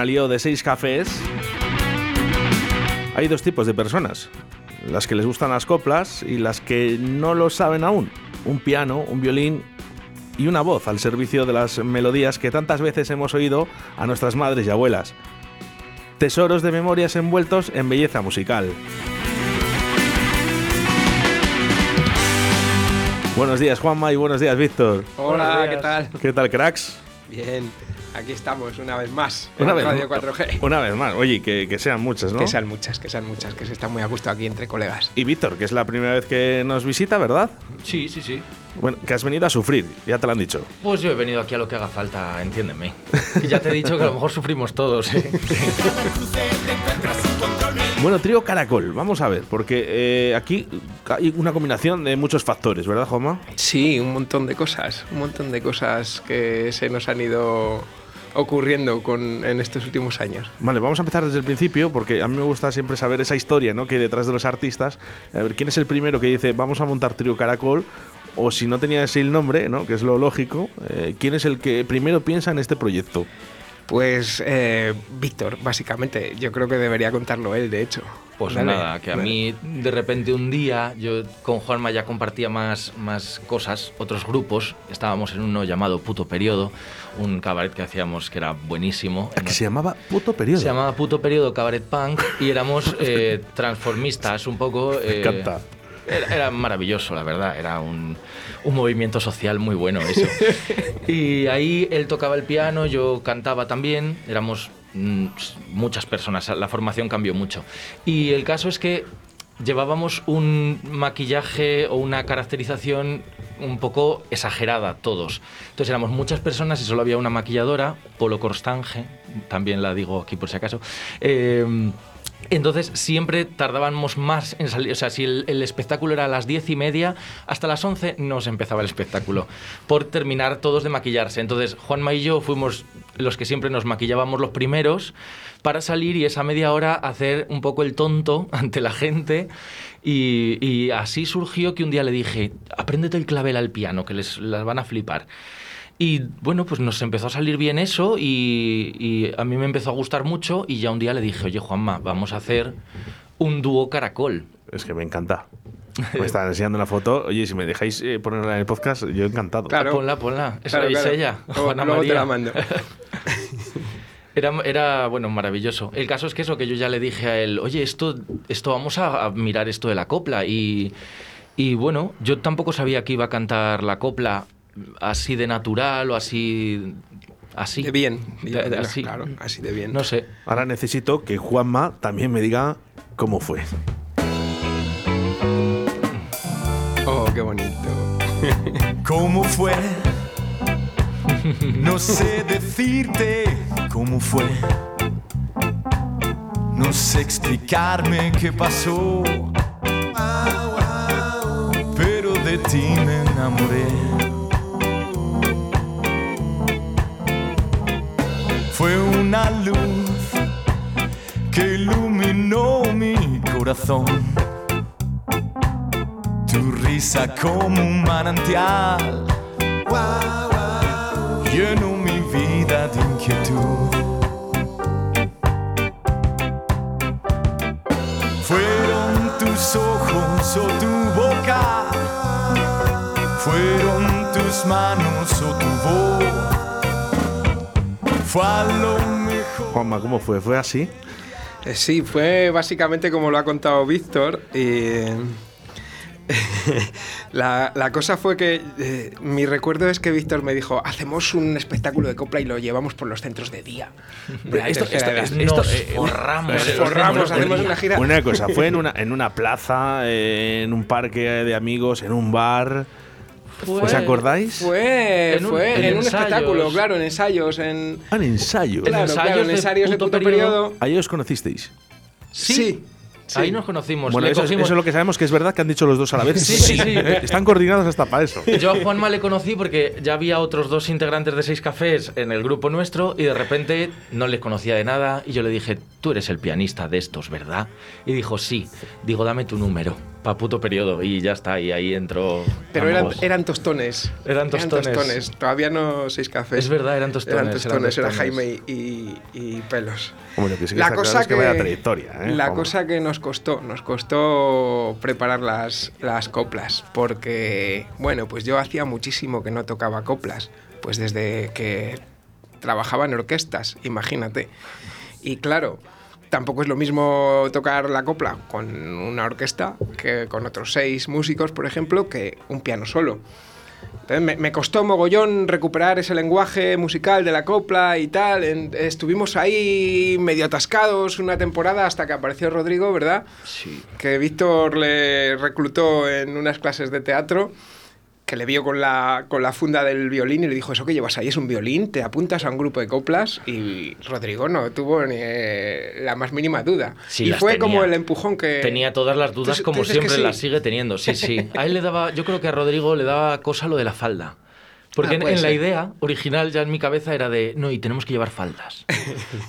al lío de seis cafés, hay dos tipos de personas. Las que les gustan las coplas y las que no lo saben aún. Un piano, un violín y una voz al servicio de las melodías que tantas veces hemos oído a nuestras madres y abuelas. Tesoros de memorias envueltos en belleza musical. Buenos días Juanma y buenos días Víctor. Hola, ¿qué tal? ¿Qué tal cracks? Bien, aquí estamos una vez más. Una en vez, Radio 4G. una vez más. Oye, que, que sean muchas, ¿no? Que sean muchas, que sean muchas, que se está muy a gusto aquí entre colegas. Y Víctor, que es la primera vez que nos visita, ¿verdad? Sí, sí, sí. Bueno, que has venido a sufrir, ya te lo han dicho. Pues yo he venido aquí a lo que haga falta, entiéndeme. Y ya te he dicho que a lo mejor sufrimos todos, ¿eh? Bueno, trío Caracol, vamos a ver, porque eh, aquí hay una combinación de muchos factores, ¿verdad, Juanma? Sí, un montón de cosas, un montón de cosas que se nos han ido ocurriendo con, en estos últimos años. Vale, vamos a empezar desde el principio, porque a mí me gusta siempre saber esa historia ¿no? que hay detrás de los artistas. A ver, ¿quién es el primero que dice, vamos a montar trío Caracol? O si no tenía ese el nombre, ¿no? que es lo lógico, eh, ¿quién es el que primero piensa en este proyecto? Pues eh, Víctor, básicamente, yo creo que debería contarlo él, de hecho. Pues Dale, nada, que a dale. mí de repente un día yo con Juanma ya compartía más, más cosas, otros grupos. Estábamos en uno llamado Puto Periodo, un cabaret que hacíamos que era buenísimo. Que se llamaba Puto Periodo. Se llamaba Puto Periodo Cabaret Punk y éramos eh, transformistas un poco. Me eh, encanta. Era, era maravilloso, la verdad. Era un, un movimiento social muy bueno eso. Y ahí él tocaba el piano, yo cantaba también. Éramos mm, muchas personas. La formación cambió mucho. Y el caso es que llevábamos un maquillaje o una caracterización un poco exagerada todos. Entonces éramos muchas personas y solo había una maquilladora, Polo Corstange, también la digo aquí por si acaso. Eh, entonces siempre tardábamos más en salir, o sea, si el, espectáculo era a las diez y media, hasta las 11 no se empezaba el espectáculo, por terminar todos de maquillarse. Entonces Juanma y yo fuimos los que siempre nos maquillábamos los primeros para salir y esa media hora hacer un poco el tonto ante la gente. Y, y así surgió que un día le dije, apréndete el clavel al piano, que les las van a flipar. Y bueno, pues nos empezó a salir bien eso y, y a mí me empezó a gustar mucho y ya un día le dije, oye Juanma, vamos a hacer un dúo caracol. Es que me encanta. Me están enseñando una foto. Oye, si me dejáis eh, ponerla en el podcast, yo encantado. Claro. Ponla, ponla. Esa Claro, es claro. ella, Juana luego te María. la mando. Era, era, bueno, maravilloso. El caso es que eso, que yo ya le dije a él, oye, esto, esto vamos a, a mirar esto de la copla. Y, y bueno, yo tampoco sabía que iba a cantar la copla así de natural o así... Así. De bien, De- de- así. claro, así de bien. No sé. Ahora necesito que Juanma también me diga cómo fue. Oh, qué bonito. ¿Cómo fue? No sé decirte cómo fue. No sé explicarme qué pasó. Pero de ti me enamoré. Fue una luz que iluminó mi corazón. Tu risa como un manantial llenó mi vida de inquietud. Fueron tus ojos o tu boca, fueron tus manos o tu voz. Juanma, ¿cómo fue? ¿Fue así? Eh, Sí, fue básicamente como lo ha contado Víctor. y, la, la cosa fue que eh, mi recuerdo es que Víctor me dijo, hacemos un espectáculo de copla y lo llevamos por los centros de día. La Esto- esto- esto- Nos eh, forramos. Nos forramos, hacemos una gira. Una cosa, fue en una, en una plaza, eh, en un parque de amigos, en un bar. Fue- ¿Os acordáis? Fue, En un- fue en en, un ensayos. espectáculo, claro, en ensayos, en... Ah, en ensayo. Claro, ensayos claro, en de ensayos de puto puto periodo. periodo. Ahí os conocisteis. Sí. Sí. Ahí nos conocimos. Bueno, Le eso, es- cogimos- eso es lo que sabemos que es verdad que han dicho los dos a la vez. Sí, sí, sí. Están coordinados hasta para eso. Yo a Juanma le conocí porque ya había otros dos integrantes de Seis Cafés en el grupo nuestro y de repente no les conocía de nada y yo le dije, tú eres el pianista de estos, ¿verdad? Y dijo, sí. Digo, dame tu número, pa' puto periodo. Y ya está, y ahí entró. Pero eran, vamos. eran tostones. Eran tostones. Todavía no seis cafés. Es verdad, eran tostones. Eran eran tostones, era tostones. Jaime y, y pelos. Hombre, que sí que la está claro cosa es que, que, vaya trayectoria. ¿eh? la Vamos. cosa que nos nos costó preparar las, las coplas, porque, bueno, pues yo hacía muchísimo que no tocaba coplas, pues desde que trabajaba en orquestas, imagínate. Y claro, tampoco es lo mismo tocar la copla con una orquesta que con otros seis músicos, por ejemplo, que un piano solo. Entonces me, me costó mogollón recuperar ese lenguaje musical de la copla y tal. En- estuvimos ahí medio atascados una temporada hasta que apareció Rodrigo, ¿verdad? Sí. Que Víctor le reclutó en unas clases de teatro, que le vio con la, con la funda del violín y le dijo, ¿eso que llevas ahí es un violín? ¿Te apuntas a un grupo de coplas? Y Rodrigo no tuvo ni eh, la más mínima duda. Sí, y fue tenía. como el empujón que... Tenía todas las dudas, Tú- como siempre sí. las sigue teniendo. Sí, sí. A él le daba, yo creo que a Rodrigo le daba cosa lo de la falda. Porque Ah, en, la idea original ya en mi cabeza era de, no, y tenemos que llevar faldas.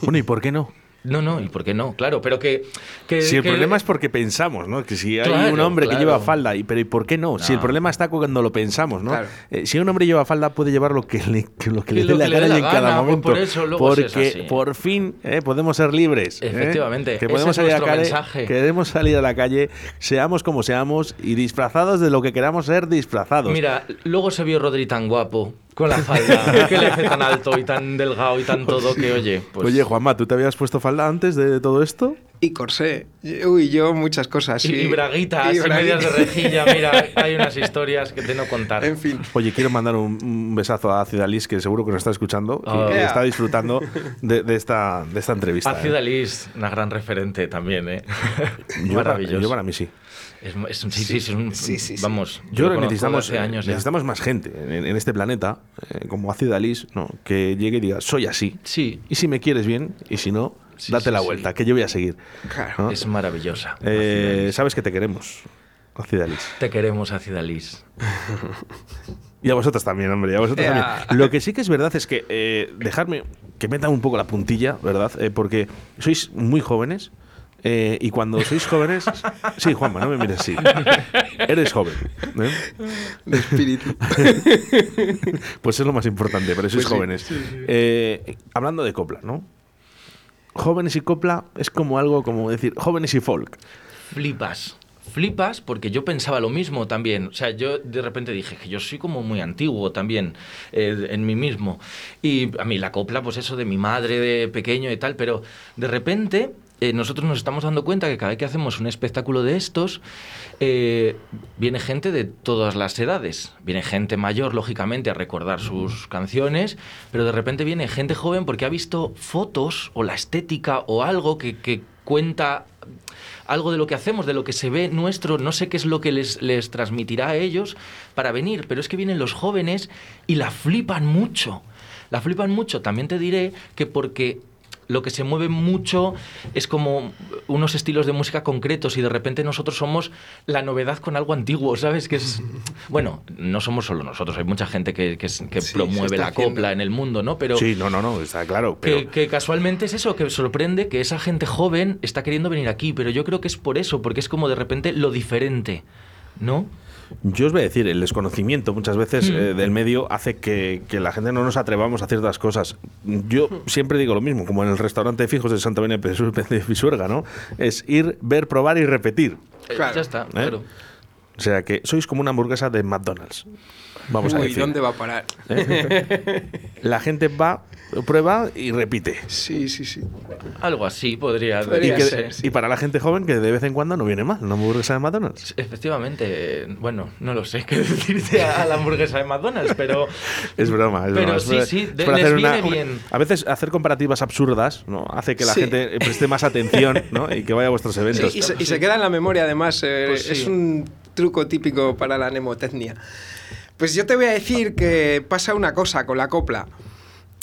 Bueno, ¿y por qué no? No, no, ¿y por qué no? Claro, pero que... que- Si el que- problema es porque pensamos, ¿no? Que si hay Claro, un hombre que lleva falda, y, pero ¿y por qué no? Si el problema está cuando lo pensamos, ¿no? Claro. Eh, si un hombre lleva falda, puede llevar lo que le, que lo que le dé la gana en cada pues momento. por eso luego es porque así. por fin eh, podemos ser libres. ¿eh? Efectivamente, Que ese podemos es salir a la nuestro calle, mensaje. queremos salir a la calle, seamos como seamos y disfrazados de lo que queramos ser disfrazados. Mira, luego se vio Rodri tan guapo, con la falda, que le hace tan alto y tan delgado y tan todo que, oye, pues... Oye, Juanma, ¿tú te habías puesto falda antes de todo esto? Y corsé. Uy, yo muchas cosas. y, y braguitas, y, braguitas. medias de rejilla, mira, hay unas historias que de no contar. En fin. Oye, quiero mandar un, un besazo a Ácida Liz, que seguro que nos está escuchando Oh. y que Yeah. está disfrutando de, de esta, de esta entrevista. Ácida ¿eh? Liz, una gran referente también, ¿eh? Yo para- Maravilloso. Yo para mí sí. Es, es un- sí, sí, es un- Sí, sí, sí. Vamos, Yo creo que necesitamos, hace años necesitamos más gente en, en este planeta, eh, como Ácida Liz, ¿no? que llegue y diga, soy así. Sí, Y si me quieres bien, y si no, Sí, date sí, la sí. vuelta, que yo voy a seguir. Claro. ¿no? es maravillosa. Eh. Sabes que te queremos, Ácida Liz. Te queremos, Ácida Liz. Y a vosotros también, hombre, y a vosotros también. Lo que sí que es verdad es que, eh, dejarme que meta un poco la puntilla, ¿verdad? Eh, porque sois muy jóvenes. Eh, y cuando sois jóvenes. Sí, Juanma, no me mires así. Eres joven. ¿eh? De espíritu. Pues es lo más importante, pero sois Pues sí, jóvenes. Eh, hablando de copla, ¿no? Jóvenes y copla es como algo como decir jóvenes y folk. Flipas. Flipas porque yo pensaba lo mismo también. O sea, yo de repente dije que yo soy como muy antiguo también eh, en mí mismo. Y a mí la copla, pues eso de mi madre de pequeño y tal, pero de repente eh, nosotros nos estamos dando cuenta que cada vez que hacemos un espectáculo de estos, eh, viene gente de todas las edades. Viene gente mayor, lógicamente, a recordar sus canciones, pero de repente viene gente joven porque ha visto fotos o la estética o algo que, que cuenta algo de lo que hacemos, de lo que se ve nuestro, no sé qué es lo que les, les transmitirá a ellos para venir, pero es que vienen los jóvenes y la flipan mucho. La flipan mucho. También te diré que porque lo que se mueve mucho es como unos estilos de música concretos y de repente nosotros somos la novedad con algo antiguo, ¿sabes? Que es bueno, no somos solo nosotros, hay mucha gente que, que, Sí, promueve la haciendo. copla en el mundo, ¿no? Pero sí, no, no, no, está claro. que casualmente es eso, que sorprende que esa gente joven está queriendo venir aquí, pero yo creo que es por eso, porque es como de repente lo diferente, ¿no? yo os voy a decir, el desconocimiento muchas veces Mm. eh, del medio hace que, que la gente no nos atrevamos a ciertas cosas. Yo siempre digo lo mismo, como en el restaurante de fijos de Santa Bene de Pisuerga, ¿no? Es ir, ver, probar y repetir. Eh, Claro. Ya está, claro. O sea que sois como una hamburguesa de McDonald's. Vamos a decir. ¿dónde va a parar? ¿Eh? La gente va, prueba y repite. Sí, sí, sí. Algo así podría, Y, Podría que- ser, y para la gente joven que de vez en cuando no viene mal, una hamburguesa de McDonald's. Efectivamente, bueno, no lo sé qué decirte a la hamburguesa de McDonald's, pero Es broma, es Pero broma. Es sí, sí, les hacer viene bien. A veces hacer comparativas absurdas ¿no? hace que la Sí. gente preste más atención ¿no? y que vaya a vuestros Sí, eventos. y, se, y se queda en la memoria, además. eh, Pues sí. Es un truco típico para la mnemotecnia. Pues yo te voy a decir que pasa una cosa con la copla.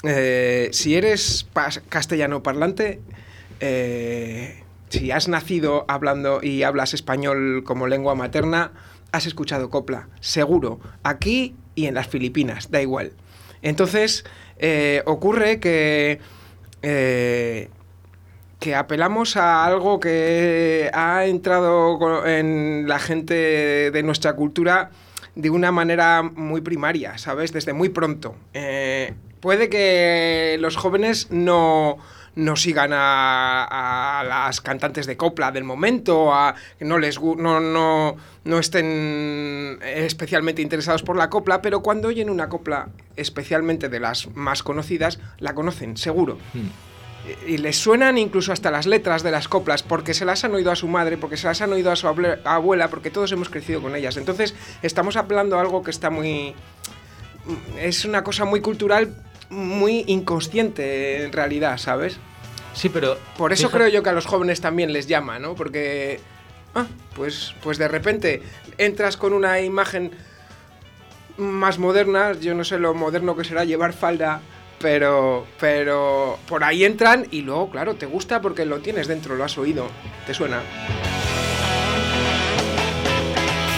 Eh, si eres castellano parlante, eh, si has nacido hablando y hablas español como lengua materna, has escuchado copla, seguro, aquí y en las Filipinas, da igual. Entonces, eh, ocurre que que apelamos a algo que ha entrado en la gente de nuestra cultura de una manera muy primaria, ¿sabes? Desde muy pronto. Eh, puede que los jóvenes no, no sigan a, las cantantes de copla del momento, a, no, les, no, no, no estén especialmente interesados por la copla, pero cuando oyen una copla, especialmente de las más conocidas, la conocen, seguro y les suenan incluso hasta las letras de las coplas porque se las han oído a su madre, porque se las han oído a su abuela, porque todos hemos crecido con ellas. Entonces estamos hablando a algo que está muy... Es una cosa muy cultural, muy inconsciente en realidad, ¿sabes? Sí, pero. Por eso fíjate- creo yo que a los jóvenes también les llama, ¿no? Porque... Ah, pues, pues de repente entras con una imagen más moderna, yo no sé lo moderno que será llevar falda, pero, pero por ahí entran y luego, claro, te gusta porque lo tienes dentro, lo has oído, te suena.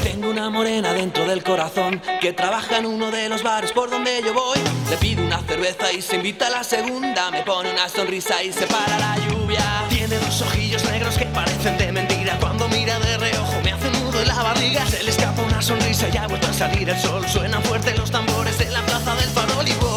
Tengo una morena dentro del corazón que trabaja en uno de los bares por donde yo voy. Le pido una cerveza y se invita a la segunda. Me pone una sonrisa y se para la lluvia. Tiene dos ojillos negros que parecen de mentira. Cuando mira de reojo me hace nudo en la barriga. Se le escapa una sonrisa y ha vuelto a salir el sol. Suenan fuerte los tambores en la plaza del farol y voy.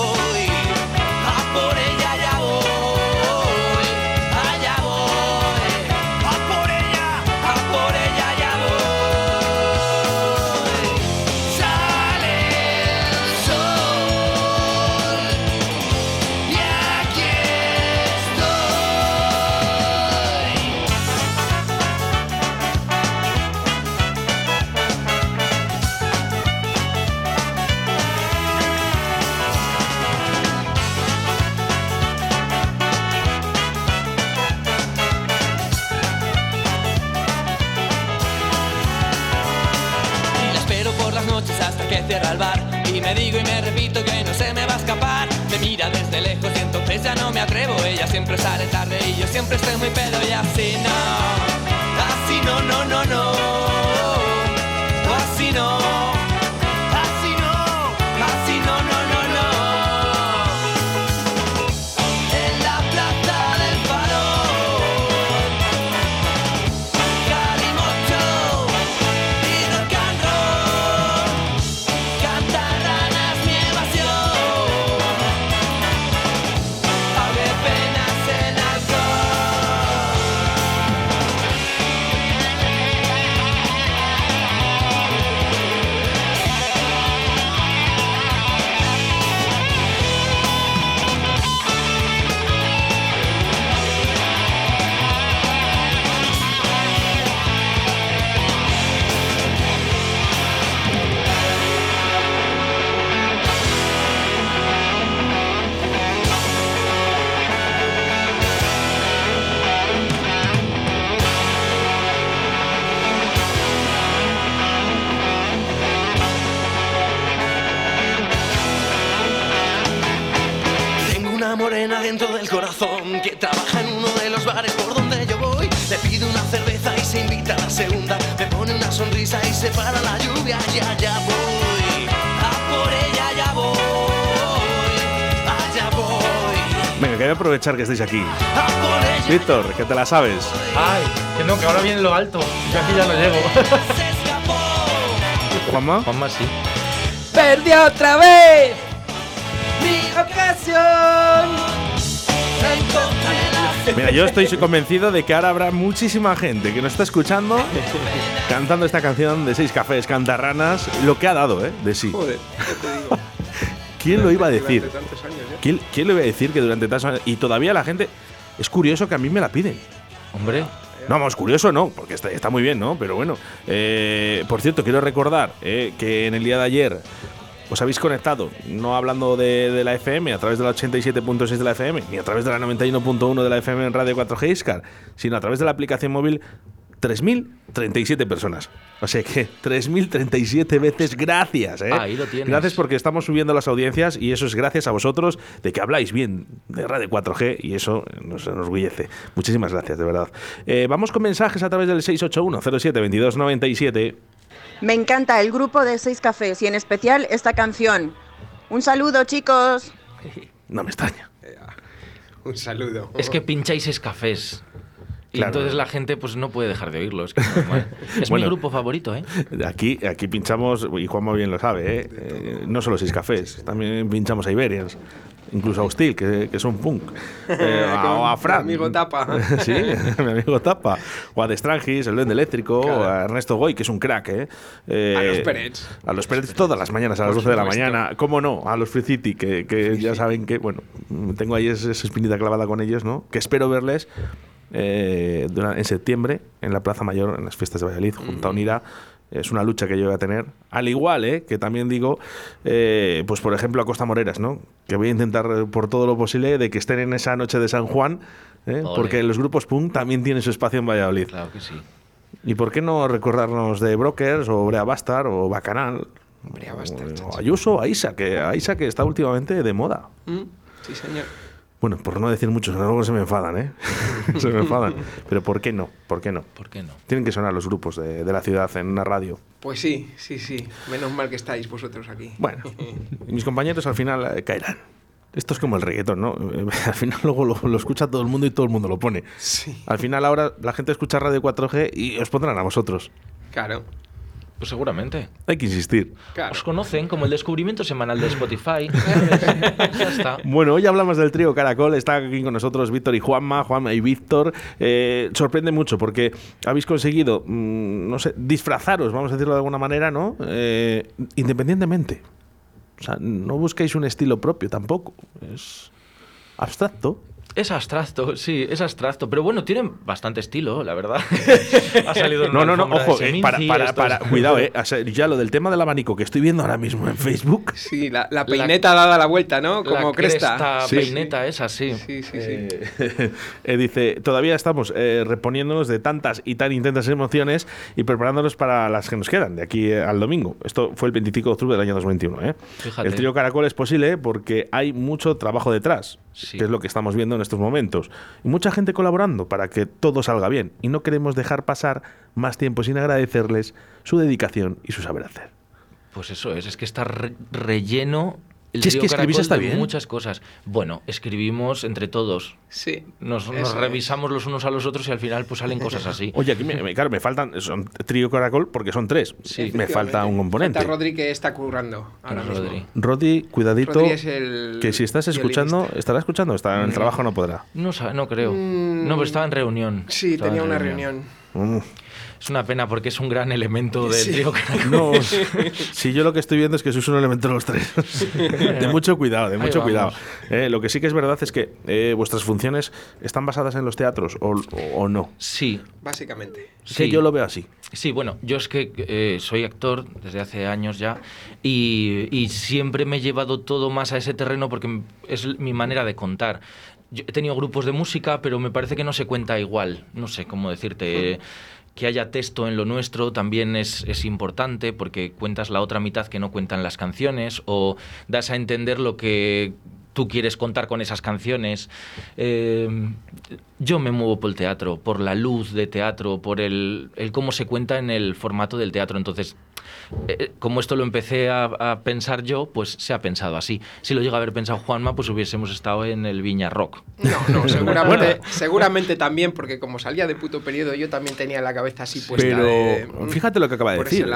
Corazón que trabaja en uno de los bares por donde yo voy. Le pido una cerveza y se invita a la segunda. Me pone una sonrisa y se para la lluvia. Ya, ya voy. A por ella ya voy. Allá voy. Venga, que voy a aprovechar que estáis aquí. Víctor, que te la sabes. Ay, que no, que ahora viene lo alto. Yo aquí ya no llego. Se escapó. Juanma. Juanma, sí. ¡Perdió otra vez! ¡Mi ocasión! Mira, yo estoy convencido de que ahora habrá muchísima gente que nos está escuchando cantando esta canción de Seis Cafés Cantarranas, lo que ha dado, ¿eh? De sí. Joder, ¿qué te digo? ¿Quién lo iba a decir? Años, ¿eh? ¿Quién, quién lo iba a decir que durante tantos años... Y todavía la gente... Es curioso que a mí me la piden. Hombre, No, vamos, curioso no, porque está, está muy bien, ¿no? Pero bueno. Eh, por cierto, quiero recordar eh, que en el día de ayer os habéis conectado, no hablando de, de la FM, a través de la 87.6 de la FM, ni a través de la 91.1 de la FM en Radio 4G Iscar, sino a través de la aplicación móvil 3.037 personas. O sea que 3.037 veces gracias. ¿eh? Ahí lo tienes. Gracias porque estamos subiendo las audiencias y eso es gracias a vosotros de que habláis bien de Radio 4G y eso nos enorgullece. Muchísimas gracias, de verdad. Eh, vamos con mensajes a través del 681 07 22 97. Me encanta el grupo de Seis Cafés y en especial esta canción. Un saludo, chicos. No me extraña. Un saludo. Es que pincháis escafés. Y Claro. entonces la gente pues no puede dejar de oírlo. Es, que es. Es Bueno. mi grupo favorito, ¿eh? Aquí, aquí pinchamos, y Juanma bien lo sabe, ¿eh? Eh, no solo seis cafés, también pinchamos a Iberians, incluso a Hostil, que, que son punk, eh, a- o a Fran. mi amigo Tapa. sí, mi amigo Tapa. O a The Strangis, el Duende Eléctrico, Claro. a Ernesto Goy, que es un crack, ¿eh? Eh, A los Pérez. A los Pérez todas las mañanas, a las Por 12 de la mañana. ¿Cómo no? A los Free City, que, que ya saben que, bueno, tengo ahí esa espinita clavada con ellos, ¿no? Que espero verles eh, en septiembre en la Plaza Mayor, en las fiestas de Valladolid, junto a Unira. Es una lucha que yo voy a tener. Al igual, ¿eh? que también digo, eh, pues por ejemplo a Costa Moreras, ¿no? Que voy a intentar eh, por todo lo posible de que estén en esa noche de San Juan, ¿eh? Porque los grupos punk también tienen su espacio en Valladolid. Claro que sí. ¿Y por qué no recordarnos de Brokers o Brea Bastar o Bacanal? Brea Bastard, o, chacho. Ayuso, Aisa, que Aisa que está últimamente de moda. Mm, Sí, señor. Bueno, por no decir mucho, luego se me enfadan, ¿eh? se me enfadan. Pero ¿por qué no? ¿Por qué no? ¿Por qué no? Tienen que sonar los grupos de, de la ciudad en una radio. Pues sí, sí, sí. Menos mal que estáis vosotros aquí. Bueno, mis compañeros al final eh, caerán. Esto es como el reggaetón, ¿no? Al final luego lo, lo escucha todo el mundo y todo el mundo lo pone. Sí. Al final ahora la gente escucha Radio 4G y os pondrán a vosotros. Claro. Pues seguramente. Hay que insistir. Claro. Os conocen como el descubrimiento semanal de Spotify. ya está. Bueno, hoy hablamos del trío Caracol. Está aquí con nosotros Víctor y Juanma, Juanma y Víctor. Eh, sorprende mucho porque habéis conseguido, mm, no sé, disfrazaros, vamos a decirlo de alguna manera, ¿no? Eh, independientemente. O sea, no buscáis un estilo propio tampoco. Es abstracto. Es abstracto, sí, es abstracto. Pero bueno, tienen bastante estilo, la verdad. ha salido No, no, no, ojo, eh, para, para, para, cuidado, eh. O sea, ya lo del tema del abanico que estoy viendo ahora mismo en Facebook. Sí, la, la peineta dada la vuelta, ¿no? Como la cresta. cresta Sí. peineta esa, sí. Sí, sí, sí. Eh, eh, dice, todavía estamos eh, reponiéndonos de tantas y tan intensas emociones y preparándonos para las que nos quedan de aquí al domingo. Esto fue el 25 de octubre del año 2021. ¿eh? Fíjate. El trío Caracol es posible porque hay mucho trabajo detrás, Sí. que es lo que estamos viendo en estos momentos. Y mucha gente colaborando para que todo salga bien. Y no queremos dejar pasar más tiempo sin agradecerles su dedicación y su saber hacer. Pues eso es, es que está re- relleno. El Si es trío que escribís Caracol está bien. muchas cosas. Bueno, escribimos entre todos. Sí. Nos, revisamos los unos a los otros y al final pues salen cosas así. Oye, aquí me, me- claro, me faltan, son trío Caracol porque son tres. Sí. me falta un componente. Falta Rodri que está currando ahora mismo. Rodri. Cuidadito. Rodri es el Que si estás escuchando, violinista. estará escuchando, está en el trabajo, no podrá. No, no creo. Mm. No, pero estaba en reunión. Sí, Estaba tenía en una reunión. Mm. Es una pena porque es un gran elemento del Sí. trío. No, si yo lo que estoy viendo es que sois un elemento los tres. de mucho cuidado, de mucho cuidado. Eh, lo que sí que es verdad es que eh, vuestras funciones están basadas en los teatros o, o no. Sí, Básicamente. Que sí. yo lo veo así. Sí, bueno, yo es que eh, soy actor desde hace años ya y, y siempre me he llevado todo más a ese terreno porque es mi manera de contar. Yo he tenido grupos de música, pero me parece que no se cuenta igual. No sé cómo decirte. Que haya texto en lo nuestro también es, es importante porque cuentas la otra mitad que no cuentan las canciones o das a entender lo que tú quieres contar con esas canciones. Eh, yo me muevo por el teatro, por la luz de teatro, por el, el cómo se cuenta en el formato del teatro. Entonces, eh, como esto lo empecé a, a pensar yo, pues se ha pensado así. Si lo llega a haber pensado Juanma, pues hubiésemos estado en el Viña Rock. No, no, seguramente, seguramente también, porque como salía de puto periodo, yo también tenía la cabeza así puesta. Pero de- fíjate lo que acaba de decir.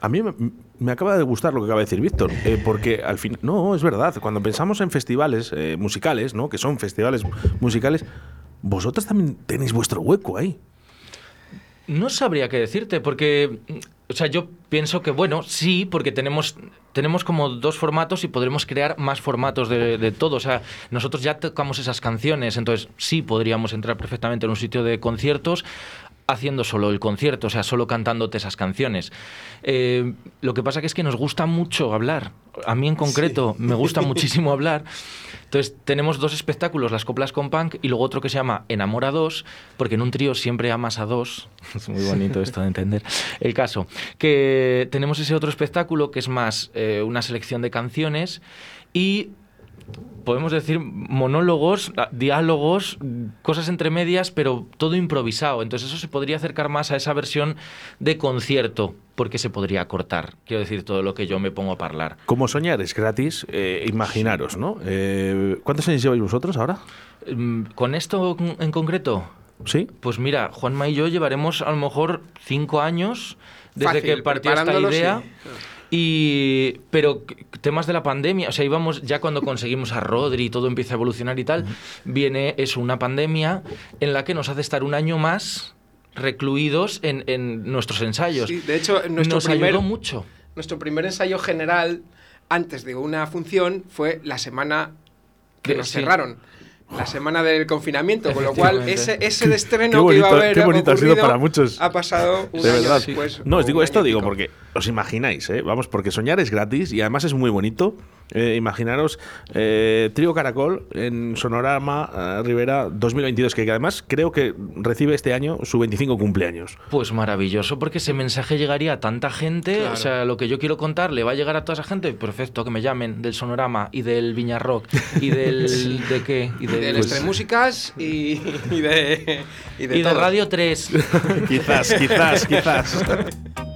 A mí me, me acaba de gustar lo que acaba de decir Víctor, eh, porque al fin, no, es verdad. Cuando pensamos en festivales eh, musicales, ¿no? Que son festivales musicales, vosotros también tenéis vuestro hueco ahí. No sabría qué decirte, porque, mm, o sea, yo pienso que, bueno, sí, porque tenemos, tenemos como dos formatos y podremos crear más formatos de, de todo. O sea, nosotros ya tocamos esas canciones, entonces sí podríamos entrar perfectamente en un sitio de conciertos haciendo solo el concierto, o sea, solo cantándote esas canciones. Eh, lo que pasa que es que nos gusta mucho hablar. A mí en concreto me gusta muchísimo hablar. Entonces tenemos dos espectáculos, las coplas con punk y luego otro que se llama Enamora 2, porque en un trío siempre amas a dos. Es muy bonito esto de entender. El caso, que tenemos ese otro espectáculo que es más eh, una selección de canciones y podemos decir monólogos, diálogos, cosas entre medias, pero todo improvisado. Entonces eso se podría acercar más a esa versión de concierto, porque se podría cortar. Quiero decir, todo lo que yo me pongo a hablar. Como soñar es gratis, eh, imaginaros, ¿no? Eh, ¿Cuántos años lleváis vosotros ahora? Mm, Con esto en concreto, ¿Sí? Pues mira, Juanma y yo llevaremos a lo mejor cinco años desde Fácil, que partió esta idea. sí. Y pero temas de la pandemia, o sea, íbamos ya cuando conseguimos a Rodri y todo empieza a evolucionar y tal, viene eso, una pandemia en la que nos hace estar un año más recluidos en, en nuestros ensayos. Sí, de hecho, nuestro nos primer- ayudó mucho. Nuestro primer ensayo general antes de una función fue la semana que De- nos sí. cerraron. La semana del confinamiento, con lo cual ese, ese de estreno Qué que bonito- iba a haber qué bonito ha sido para muchos. ha pasado un De año verdad. después. No, os digo esto, digo, porque os imagináis, ¿eh? Vamos, porque soñar es gratis y además es muy bonito. Eh, imaginaros eh, Trío Caracol en Sonorama eh, Rivera 2022, que además creo que recibe este año su 25 cumpleaños. Pues maravilloso, porque ese mensaje llegaría a tanta gente. Claro. O sea, lo que yo quiero contar le va a llegar a toda esa gente. Perfecto, que me llamen del Sonorama y del Viña Rock y del. ¿De qué? Y Y del, de pues, Músicas y, y de, y de y de todo. Radio 3. quizás, quizás, quizás.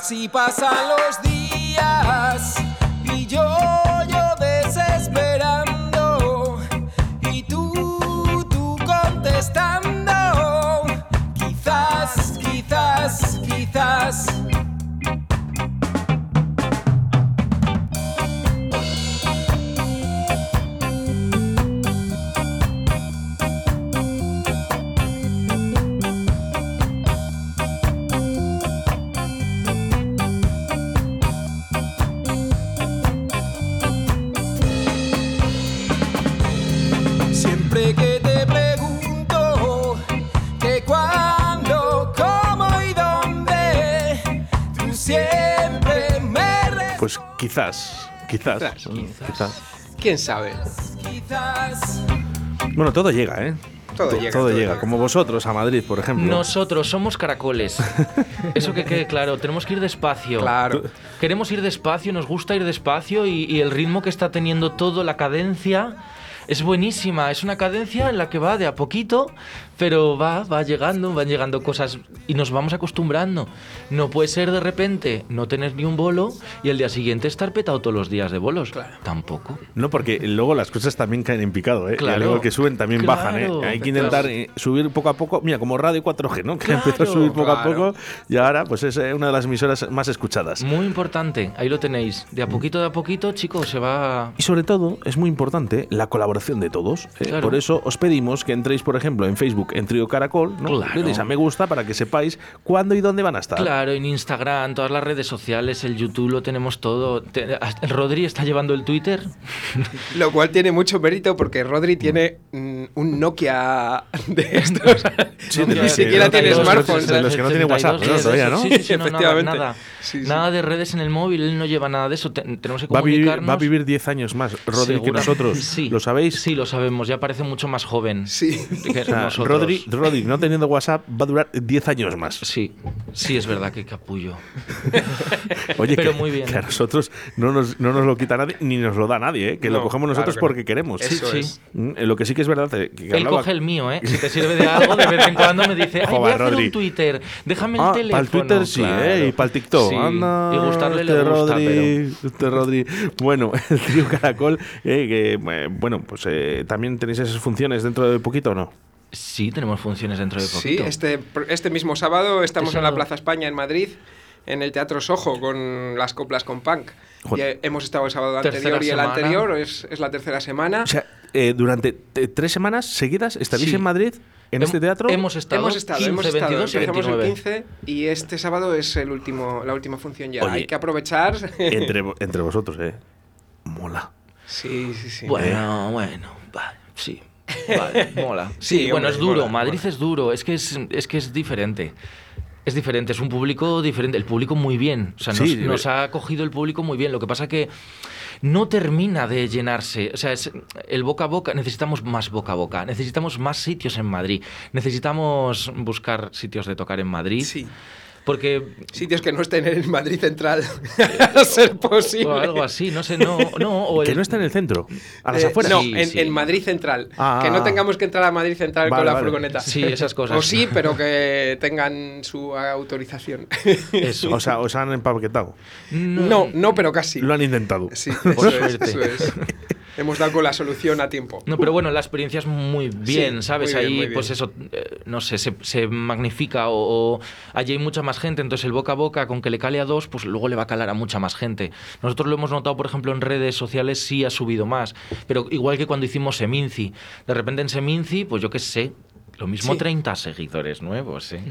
así pasan los días Quizás, quizás. Quizás, mm, quizás. ¿Quién sabe? Quizás. Bueno, todo llega, ¿eh? Todo To- llega, Todo todo llega. llega. Como vosotros a Madrid, por ejemplo. Nosotros somos caracoles. Eso que quede claro, tenemos que ir despacio. Claro. Queremos ir despacio, nos gusta ir despacio y, y el ritmo que está teniendo todo, la cadencia, es buenísima. Es una cadencia en la que va de a poquito, pero va, va llegando, van llegando cosas y nos vamos acostumbrando. No puede ser de repente no tener ni un bolo y el día siguiente estar petado todos los días de bolos. Tampoco. No, porque luego las cosas también caen en picado, ¿eh? Y Claro. al igual que suben, también Claro. bajan, ¿eh? Hay que intentar eh, subir poco a poco. Mira, como Radio 4G, ¿no? Que Claro, empezó a subir poco a claro. poco y ahora, pues es eh, una de las emisoras más escuchadas. Muy importante, ahí lo tenéis. De a poquito, de a poquito, chicos, se va Y sobre todo, es muy importante la colaboración de todos. ¿eh? Claro. Por eso os pedimos que entréis, por ejemplo, en Facebook en Trío Caracol, ¿no? Claro. Le deis a me gusta para que sepáis cuándo y dónde van a estar. Claro, en Instagram, todas las redes sociales, el YouTube lo tenemos todo. Rodri está llevando el Twitter. Lo cual tiene mucho mérito porque Rodri tiene mm, un Nokia de estos. Sí, de Ni siquiera tiene smartphone. de los que no tienen WhatsApp, ¿no? Todavía, ¿no? Sí, sí, sí, no, nada, Efectivamente. nada. Sí, sí. Nada de redes en el móvil, él no lleva nada de eso. Te- tenemos que Va a, vivir, comunicarnos. va a vivir 10 años más, Rodri, que nosotros. Sí. ¿Lo sabéis? sabéis. Sí, lo sabemos, ya parece mucho más joven. Sí. que O sea, nosotros. Rodri, Rodri, no teniendo WhatsApp, va a durar 10 años más. Sí, sí, es verdad que capullo. Oye, Pero que, muy bien. que a nosotros no nos, no nos lo quita nadie, ni nos lo da nadie, ¿eh? que lo cogemos nosotros claro que no. porque queremos. Eso sí. es. Mm, eh, Lo que sí que es verdad eh, que Él hablaba- coge el mío, ¿eh? Si te sirve de algo, de vez en cuando me dice, ay, voy a hacer Rodri. un Twitter, déjame el Ah, teléfono. para el Twitter sí, Claro. ¿eh? Y para el TikTok. Sí, Anda, y gustarle este le gusta, Rodri, este Rodri. Bueno, el trío Caracol, eh, que, eh, bueno, pues eh, también tenéis esas funciones dentro de poquito o no. Sí tenemos funciones dentro de Sí, poquito. este, este mismo sábado estamos Este en la. Plaza España en Madrid, en el Teatro Sojo, con las coplas con punk. Joder. Y, eh, hemos estado el sábado Tercera anterior y el semana. anterior, es, es la tercera semana. O sea, eh, durante te- tres semanas seguidas estaréis Sí. en Madrid, en Hem- este teatro. Hemos estado, hemos estado, 15, hemos estado. 22 y Empezamos 29. el 15 y este sábado es el último, la última función ya. Oye, Hay que aprovechar. entre, vo- entre vosotros, ¿eh? Mola. sí, sí, sí. Bueno, bueno, vale, sí. Vale, mola. Sí, Sí, bueno, hombre, es duro. mola, Madrid mola. es duro. Es que es, es que es diferente. Es diferente, es un público diferente. El público muy bien. O sea, nos, Sí, nos ha cogido el público muy bien. Lo que pasa que no termina de llenarse. O sea, es- el boca a boca, necesitamos más boca a boca. Necesitamos más sitios en Madrid. Necesitamos buscar sitios de tocar en Madrid. Sí. Porque Sitios que no estén en Madrid Central, a ser posible. o algo así, no sé, no, no, o Que el- no está en el centro, a las Eh, afueras. No, Sí, en, sí. en Madrid Central. Ah, que no ah. tengamos que entrar a Madrid Central Vale, con la vale. furgoneta. Sí, esas cosas. O sí, pero que tengan su autorización. Eso. O sea, os han empaquetado. No, no, pero casi. Lo han intentado. Sí, Por eso es, eso es. Hemos dado con la solución a tiempo. No, pero bueno, la experiencia es muy bien, Sí, ¿sabes? muy bien, Ahí, muy bien. pues eso, eh, no sé, se, se magnifica o, o allí hay mucha más gente, entonces el boca a boca, con que le cale a dos, pues luego le va a calar a mucha más gente. Nosotros lo hemos notado, por ejemplo, en redes sociales sí ha subido más, pero igual que cuando hicimos Seminci. De repente en Seminci, pues yo qué sé, lo mismo Sí. 30 seguidores nuevos, ¿eh?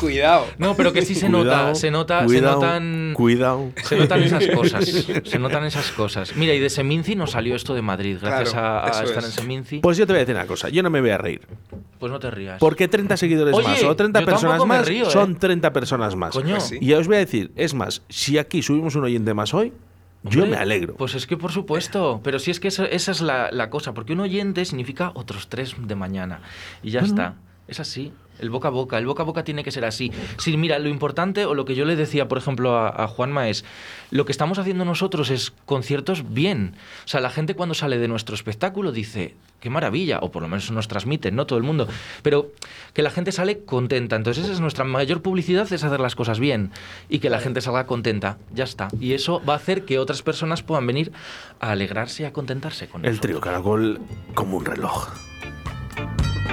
Cuidado. No, pero que sí se Cuidado, nota, se nota, cuidado, se notan... Cuidado. Se notan esas cosas, se notan esas cosas. Mira, y de Seminci nos salió esto de Madrid, gracias Claro, a, estar es. en Seminci. Pues yo te voy a decir una cosa, yo no me voy a reír. Pues no te rías. Porque 30 seguidores Oye, más o 30 yo personas más río, ¿eh? son 30 personas más. Coño. Pues sí. Y ya os voy a decir, es más, si aquí subimos un oyente más hoy, yo me alegro. Pues es que por supuesto, pero si es que eso- esa es la, la cosa, porque un oyente significa otros tres de mañana. Y ya está. Es así. El boca a boca, el boca a boca tiene que ser así. Sí, mira, lo importante, o lo que yo le decía, por ejemplo, a, a Juanma es, lo que estamos haciendo nosotros es conciertos bien. O sea, la gente cuando sale de nuestro espectáculo dice, qué maravilla, o por lo menos nos transmiten, no todo el mundo, pero que la gente sale contenta. Entonces esa es nuestra mayor publicidad, es hacer las cosas bien y que la gente salga contenta. Ya está. Y eso va a hacer que otras personas puedan venir a alegrarse y a contentarse con El nosotros. trío Caracol como un reloj.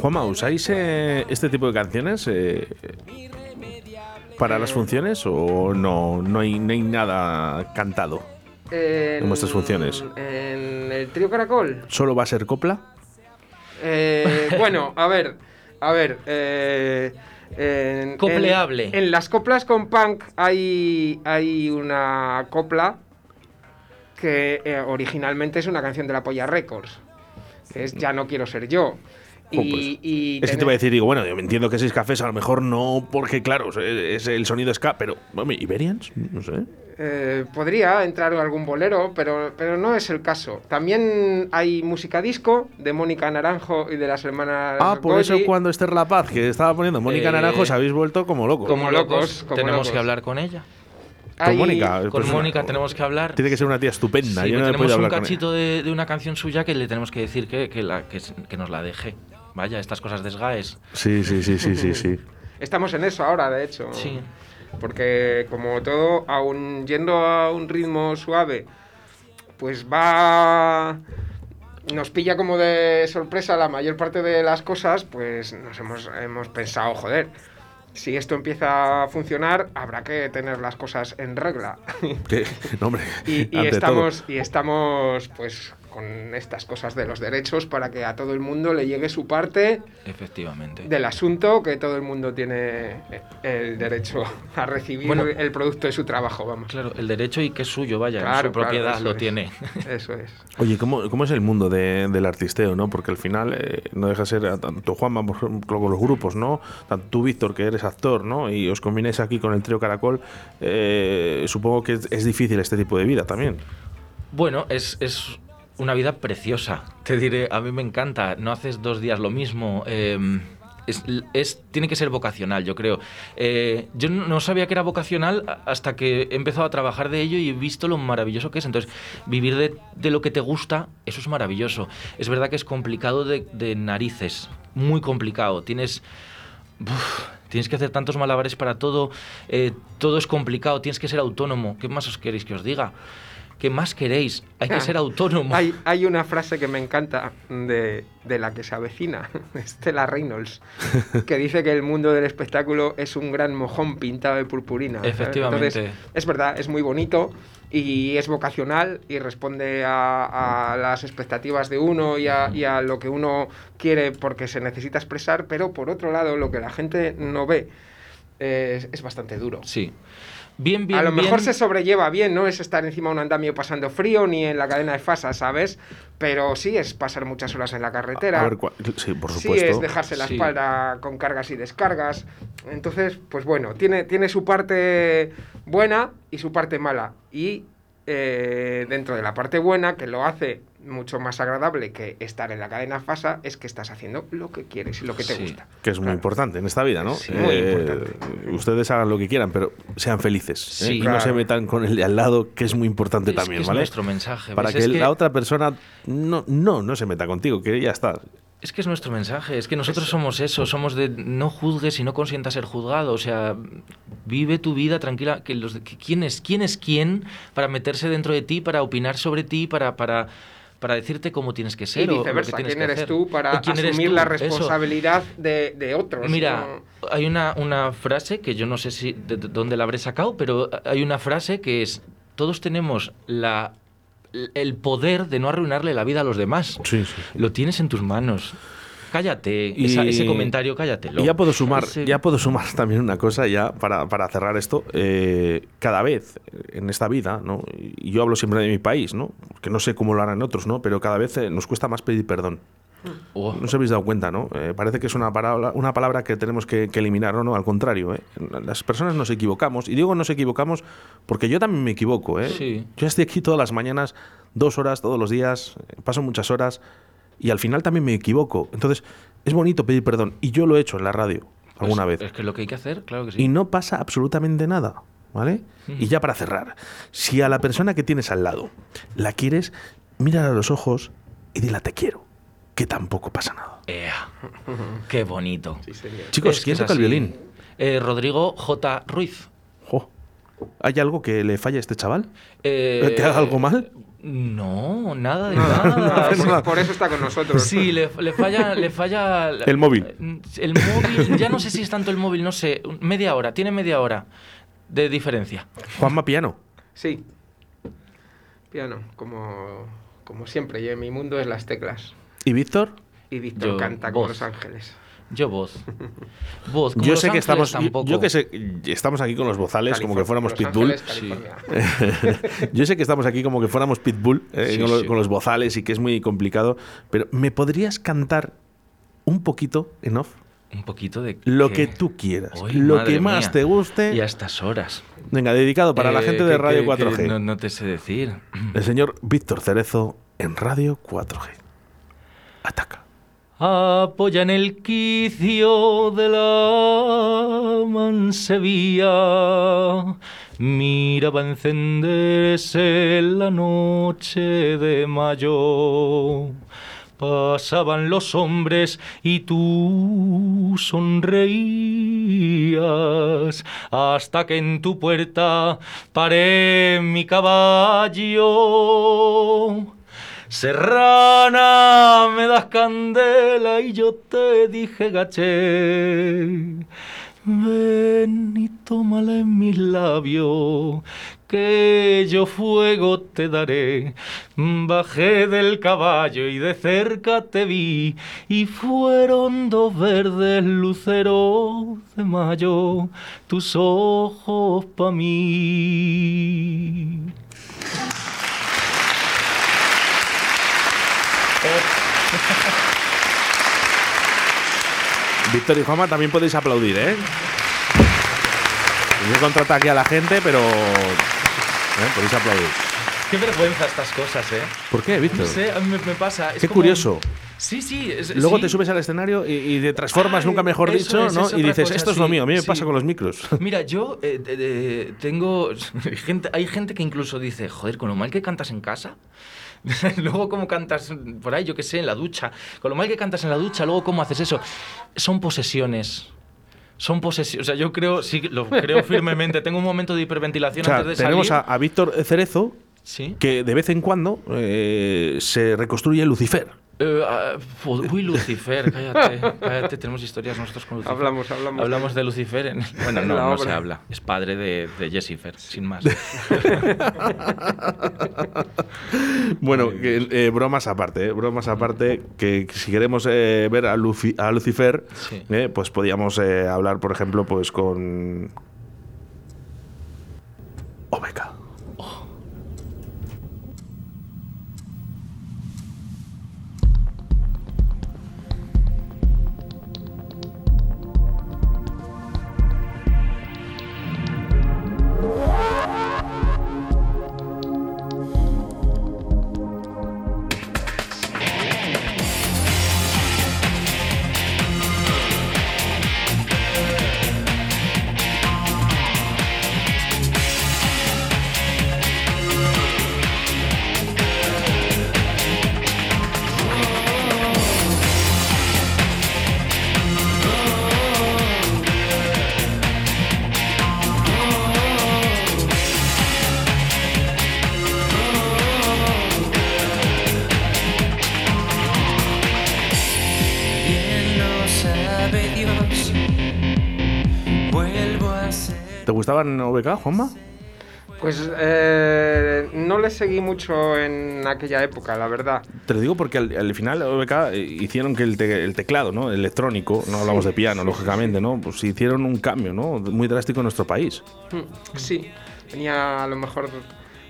Juanma, ¿usáis eh, este tipo de canciones eh, para las funciones o no, no, hay, no hay nada cantado? En, vuestras funciones. En el trío Caracol. ¿Solo va a ser copla? Eh, bueno, a ver, a ver. eh, en- Copleable. En, en las coplas con punk hay, hay una copla que eh, originalmente es una canción de la Polla Records, es Ya no quiero ser yo. Y, pues, y Es que te voy a decir, digo, bueno, yo me entiendo que seis cafés, a lo mejor no, porque claro, es el sonido ska, pero, hombre, ¿Iberians? No sé. Eh, podría entrar algún bolero, pero, pero no es el caso. También hay música disco de Mónica Naranjo y de las hermanas Ah, por eso cuando Esther La Paz, que estaba poniendo Mónica Eh, Naranjo, os habéis vuelto como locos. como locos, como tenemos locos. que hablar con ella. Con Mónica. Con pues, Mónica una- tenemos que hablar. Tiene que ser una tía estupenda. Sí, yo no tenemos un cachito de, de una canción suya que le tenemos que decir que, que, la, que, que nos la deje. Vaya, estas cosas de SGAES. Sí, sí, sí, sí, sí, sí. Estamos en eso ahora, de hecho. Sí. Porque como todo, aún yendo a un ritmo suave, pues va... Nos pilla como de sorpresa la mayor parte de las cosas, pues nos hemos, hemos pensado, joder, si esto empieza a funcionar, habrá que tener las cosas en regla. Que- no, hombre, y, estamos, y estamos, pues, con estas cosas de los derechos para que a todo el mundo le llegue su parte Efectivamente. del asunto, que todo el mundo tiene el derecho a recibir Bueno. el producto de su trabajo, vamos. Claro, el derecho y que es suyo, vaya, Claro, su propiedad lo es. tiene. Eso es. Oye, ¿cómo, cómo es el mundo de- del artisteo, no? Porque al final eh, no deja de ser tanto Juan, por ejemplo, con los grupos, ¿no? Tanto tú, Víctor, que eres actor, ¿no? Y os combináis aquí con el trío Caracol. eh, supongo que es, es difícil este tipo de vida también. Bueno, es, es una vida preciosa. Te diré, a mí me encanta. No haces dos días lo mismo. eh, es, tiene que ser vocacional, yo creo. Eh, yo no sabía que era vocacional hasta que he empezado a trabajar de ello y he visto lo maravilloso que es. Entonces, vivir de, de lo que te gusta, eso es maravilloso. Es verdad que es complicado de, narices, muy complicado. Tienes... Tienes que hacer tantos malabares para todo, eh, todo es complicado, tienes que ser autónomo. ¿Qué más os queréis que os diga? ¿Qué más queréis? Hay que ser autónomo. Hay, hay una frase que me encanta de, de la que se avecina, Estela Reynolds, que dice que el mundo del espectáculo es un gran mojón pintado de purpurina. Efectivamente. Entonces, es verdad, es muy bonito y es vocacional y responde a, a las expectativas de uno y a, y a lo que uno quiere porque se necesita expresar, pero por otro lado, lo que la gente no ve es, es bastante duro. Sí. Bien, bien, a lo bien. mejor se sobrelleva bien, no es estar encima de un andamio pasando frío ni en la cadena de fasa, ¿sabes? Pero sí es pasar muchas horas en la carretera. A ver, cua- sí, por Sí supuesto. es dejarse la Sí. espalda con cargas y descargas. Entonces, pues bueno, tiene, tiene su parte buena y su parte mala. Y eh, dentro de la parte buena, que lo hace mucho más agradable que estar en la cadena FASA, es que estás haciendo lo que quieres y lo que te Sí. gusta. Que es muy importante en esta vida, ¿no? Eh, Sí, muy importante. Ustedes hagan lo que quieran, pero sean felices. ¿eh? Y no se metan con el de al lado, que es muy importante Es también, que es ¿vale? nuestro mensaje. Para que, Es que- la otra persona no, no, no se meta contigo, que ya está. Es que es nuestro mensaje, es que nosotros somos eso, somos de no juzgues y no consientas ser juzgado, o sea, vive tu vida tranquila, que los que quién es quién es quién para meterse dentro de ti, para opinar sobre ti, para para para decirte cómo tienes que ser Y o lo que viceversa, tienes ¿quién que eres hacer. tú para ¿Y quién eres asumir tú? la Eso. responsabilidad de, de otros? Mira, ¿no? hay una, una frase que yo no sé si de, de dónde la habré sacado, pero hay una frase que es todos tenemos la el poder de no arruinarle la vida a los demás. Sí, sí. Lo tienes en tus manos. Cállate, Y- esa- ese comentario, cállatelo. Y ya puedo sumar, Ese- ya puedo sumar también una cosa ya para, para cerrar esto. Eh, cada vez en esta vida, ¿no? Y yo hablo siempre de mi país, ¿no? Que no sé cómo lo harán otros, ¿no? Pero cada vez eh, nos cuesta más pedir perdón. Oh, No os habéis dado cuenta, ¿no? Eh, parece que es una palabra, una palabra que tenemos que, que eliminar, ¿no? no, al contrario, ¿eh? Las personas nos equivocamos. Y digo nos equivocamos porque yo también me equivoco, ¿eh? Sí. Yo estoy aquí todas las mañanas, dos horas, todos los días, paso muchas horas y al final también me equivoco. Entonces, es bonito pedir perdón. Y yo lo he hecho en la radio alguna pues, vez. Es que es lo que hay que hacer, claro que sí. Y no pasa absolutamente nada, ¿vale? Y ya para cerrar, si a la persona que tienes al lado la quieres, mírala a los ojos y dile te quiero, que tampoco pasa nada. Ea, qué bonito. Sí. Chicos, Es ¿quién toca el violín? Eh, Rodrigo J. Ruiz. Jo. ¿Hay algo que le falla a este chaval? Eh, ¿Que haga algo mal? No, nada de Nada, nada. nada, hacer por, nada. por eso está con nosotros. Sí, le, le falla, le falla El móvil. El móvil, ya no sé si es tanto el móvil, no sé, media hora, tiene media hora de diferencia. Juanma Piano. Sí. Piano, como, como siempre. Y en mi mundo es las teclas. ¿Y Víctor? Y Víctor Yo, canta como voz. Los Ángeles. Yo voz. Voz. Como yo Los sé que Ángeles estamos. Yo, tampoco. yo que sé, estamos aquí con los bozales, como que fuéramos Los Pitbull. Ángeles, California. yo sé que estamos aquí como que fuéramos Pitbull, eh, Sí, con, los, sí. con los bozales y que es muy complicado. Pero ¿me podrías cantar un poquito en off? Un poquito de. Lo qué? que tú quieras. Lo que más mía. te guste. Y a estas horas. Venga, dedicado para la Eh, gente de Radio que- 4G. que no, no te sé decir. El señor Víctor Cerezo en Radio 4G. Ataca. Apoya en el quicio de la mansevilla. Miraba encenderse la noche de mayo. Pasaban los hombres y tú sonreías hasta que en tu puerta paré mi caballo. Serrana, me das candela y yo te dije gaché. Ven y tómala en mis labios, que yo fuego te daré. Bajé del caballo y de cerca te vi, y fueron dos verdes luceros de mayo, tus ojos pa' mí. Víctor y Juanma también podéis aplaudir, ¿eh? Yo contrata aquí a la gente, pero ¿eh? podéis aplaudir. Qué vergüenza estas cosas, ¿eh? ¿Por qué, Víctor? No sé, a mí me, me pasa. es Qué como- curioso. Sí, sí. es- Luego sí. te subes al escenario y, y te transformas, Ay, nunca mejor dicho, es, ¿no? Y dices, cosa, esto es lo mío, a mí me pasa con los micros. Mira, yo eh, de- de- tengo gente, hay gente que incluso dice, joder, con lo mal que cantas en casa. luego cómo cantas por ahí, yo qué sé, en la ducha. Con lo mal que cantas en la ducha, luego cómo haces eso. Son posesiones. Son posesiones. O sea, yo creo, sí, lo creo firmemente. Tengo un momento de hiperventilación O sea, antes de tenemos a, salir. a Víctor Cerezo, Sí. que de vez en cuando eh, se reconstruye Lucifer. Eh, ah, fu- uy, Lucifer, cállate, cállate, tenemos historias nosotros con Lucifer. Hablamos, hablamos. Hablamos de Lucifer. en- Bueno, En no, no se habla. Es padre de, de Jessifer, sin más. Bueno, eh, bromas aparte, eh, bromas aparte, que si queremos eh, ver a, Luci- a Lucifer, Sí. eh, pues podíamos eh, hablar, por ejemplo, pues con... OBK. ¿Te gustaban OBK, Juanma? Pues eh, no le seguí mucho en aquella época, la verdad. Te lo digo porque al, al final OBK eh, hicieron que el, te- el teclado, ¿no? Electrónico, no hablamos de piano, lógicamente, ¿no? Pues hicieron un cambio, ¿no? Muy drástico en nuestro país. Mm, Sí, venía a lo mejor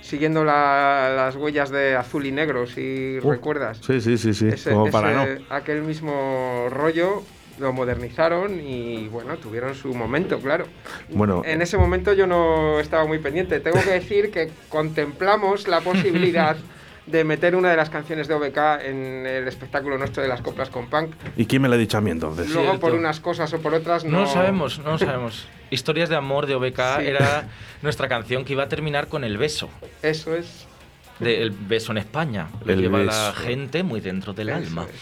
siguiendo la- las huellas de azul y negro, si Uh, recuerdas. Sí, sí, sí, sí. Ese- Como para no. Aquel mismo rollo lo modernizaron y bueno, tuvieron su momento, claro. Bueno, En ese momento yo no estaba muy pendiente. Tengo que decir que contemplamos la posibilidad de meter una de las canciones de OBK en el espectáculo nuestro de las coplas con punk. ¿y quién me lo ha dicho a mí entonces? Luego Cierto. por unas cosas o por otras no, No sabemos, no sabemos. Historias de amor de OBK Sí. era nuestra canción que iba a terminar con el beso. Eso es. De el beso en España. Lo El lleva la beso. gente muy dentro del eso alma.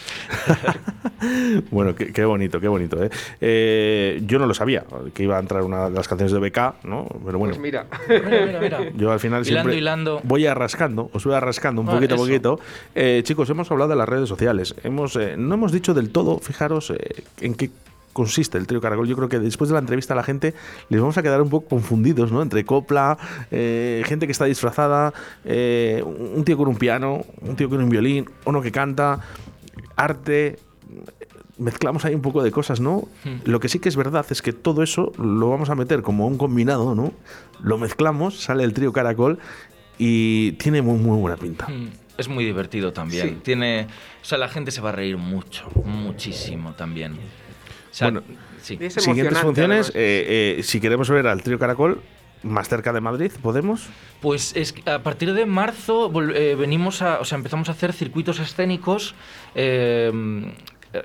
Bueno, qué, qué bonito, qué bonito. ¿eh? Eh, yo no lo sabía, que iba a entrar una de las canciones de BK, ¿no? Pero bueno, Pues mira. Mira, mira, mira. yo al final Hilando, siempre hilando. voy arrascando, os voy arrascando un Ah, poquito a poquito. Eh, chicos, hemos hablado de las redes sociales. Hemos, eh, no hemos dicho del todo, fijaros, eh, en qué consiste el trío Caracol. Yo creo que después de la entrevista a la gente les vamos a quedar un poco confundidos, ¿no? Entre copla, eh, gente que está disfrazada, eh, un tío con un piano, un tío con un violín, uno que canta, arte, mezclamos ahí un poco de cosas, ¿no? Lo que sí que es verdad es que todo eso lo vamos a meter como un combinado, ¿no? Lo mezclamos, sale el trío Caracol y tiene muy, muy buena pinta. Mm, Es muy divertido también. Sí. Tiene, o sea, la gente se va a reír mucho, muchísimo también. Sea, Bueno, sí. Siguientes funciones, eh, eh, si queremos ver al trío Caracol más cerca de Madrid, ¿podemos? Pues es que a partir de marzo eh, venimos a, o sea, empezamos a hacer circuitos escénicos eh,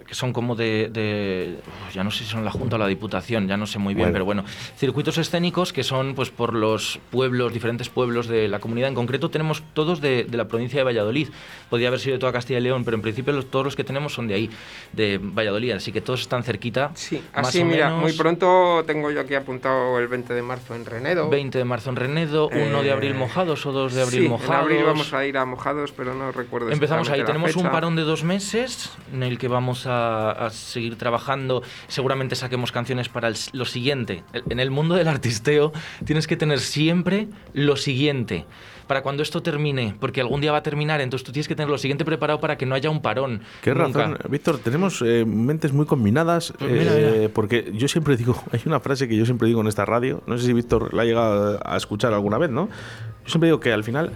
que son como de, de- ya no sé si son la Junta o la Diputación, ya no sé muy bien, Bueno. pero bueno, circuitos escénicos que son pues por los pueblos, diferentes pueblos de la comunidad. En concreto tenemos todos de, de la provincia de Valladolid. Podría haber sido de toda Castilla y León, pero en principio los- todos los que tenemos son de ahí, de Valladolid, así que todos están cerquita. Sí, más así o mira, menos. muy pronto tengo yo aquí apuntado el 20 de marzo en Renedo. 20 de marzo en Renedo, 1 de Eh, abril Mojados o 2 de abril sí, Mojados. En abril vamos a ir a Mojados, pero no recuerdo Empezamos ahí, tenemos un fecha. parón de dos meses en el que vamos vamos a, a seguir trabajando, seguramente saquemos canciones para el- lo siguiente. En el mundo del artisteo tienes que tener siempre lo siguiente. Para cuando esto termine, porque algún día va a terminar, entonces tú tienes que tener lo siguiente preparado para que no haya un parón. Qué nunca. razón, Víctor. Tenemos eh, mentes muy combinadas. Pues mira, eh, mira. Porque yo siempre digo, hay una frase que yo siempre digo en esta radio, no sé si Víctor la ha llegado a escuchar alguna vez, ¿no? Yo siempre digo que al final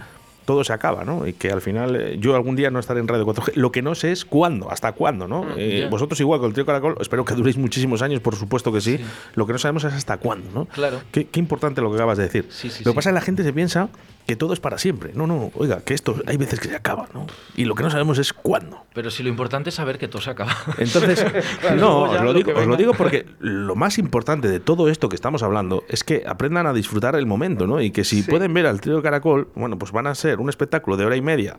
todo se acaba, ¿no? Y que al final eh, yo algún día no estaré en Radio 4G. Lo que no sé es cuándo, hasta cuándo, ¿no? Eh, ya. vosotros igual con el Trío Caracol, espero que duréis muchísimos años, por supuesto que sí. Lo que no sabemos es hasta cuándo, ¿no? Claro. Qué, qué importante lo que acabas de decir. Sí, sí, lo que pasa es que la gente se piensa que todo es para siempre. No, no, oiga, que esto hay veces que se acaba, ¿no? Y lo que no sabemos es cuándo. Pero si lo importante es saber que todo se acaba. Entonces, Claro, no, os lo, digo, os lo digo porque lo más importante de todo esto que estamos hablando es que aprendan a disfrutar el momento, ¿no? Y que si pueden ver al trío Caracol, bueno, pues van a ser un espectáculo de hora y media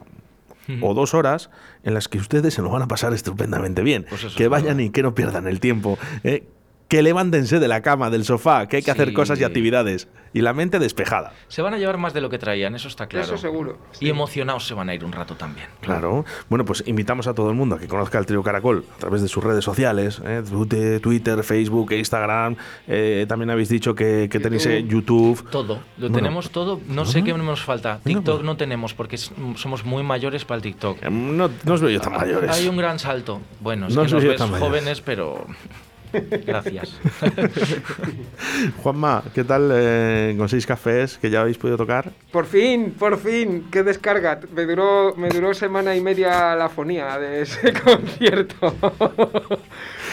o dos horas en las que ustedes se lo van a pasar estupendamente bien. Pues que vayan verdad. y que no pierdan el tiempo. ¿eh? Que levántense de la cama, del sofá, que hay que hacer cosas y actividades. Y la mente despejada. Se van a llevar más de lo que traían, eso está claro. Eso seguro. Y emocionados se van a ir un rato también. Claro. Bueno, pues invitamos a todo el mundo a que conozca el trío Caracol a través de sus redes sociales, ¿eh? Twitter, Facebook, Instagram. Eh, también habéis dicho que, que tenéis eh, YouTube. Todo, lo Bueno. tenemos todo. No sé qué nos falta. TikTok pues. no tenemos porque es- somos muy mayores para el TikTok. Em, No, no os veo yo tan mayores. Hay un gran salto. Bueno, es No que nos ves jóvenes, pero. Gracias. Juanma, ¿qué tal eh, con seis cafés que ya habéis podido tocar? Por fin, por fin, qué descarga. Me duró, me duró semana y media la fonía de ese concierto.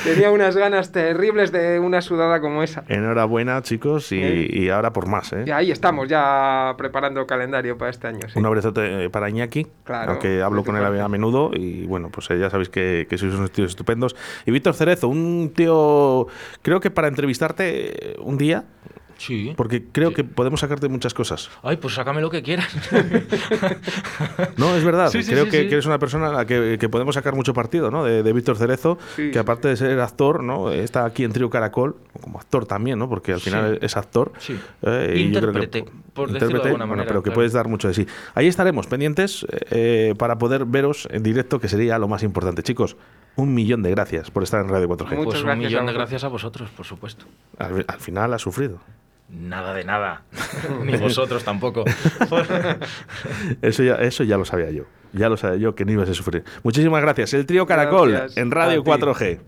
Tenía unas ganas terribles de una sudada como esa. Enhorabuena, chicos, y, Eh. y ahora por más. ¿eh? Y ahí estamos, ya preparando el calendario para este año. sí. Un abrazote eh, para Iñaki, Claro, aunque hablo con él a menudo y bueno, pues eh, ya sabéis que, que sois unos tíos estupendos. Y Víctor Cerezo, un tío, creo que para entrevistarte eh, un día, Sí. porque creo que podemos sacarte muchas cosas. Ay, pues sácame lo que quieras. No, es verdad, Sí, sí, creo sí, que, sí. que eres una persona a la que, que podemos sacar mucho partido, ¿no? De, de Víctor Cerezo, Sí. que aparte de ser actor, ¿no? Está aquí en Trío Caracol, como actor también, ¿no? Porque al Sí. final es actor. Sí. Eh, y yo creo que- Intérprete, por decirlo de alguna bueno, manera, pero que claro. puedes dar mucho de sí. Ahí estaremos pendientes eh, para poder veros en directo, que sería lo más importante. Chicos, un millón de gracias por estar en Radio 4G. Muchas pues un gracias a millón de vosotros. gracias a vosotros, por supuesto. Al, al final ha sufrido. Nada de nada. Ni vosotros tampoco. Eso ya, eso ya lo sabía yo. Ya lo sabía yo que no ibas a sufrir. Muchísimas gracias. El trío Caracol Gracias en Radio a ti. 4G.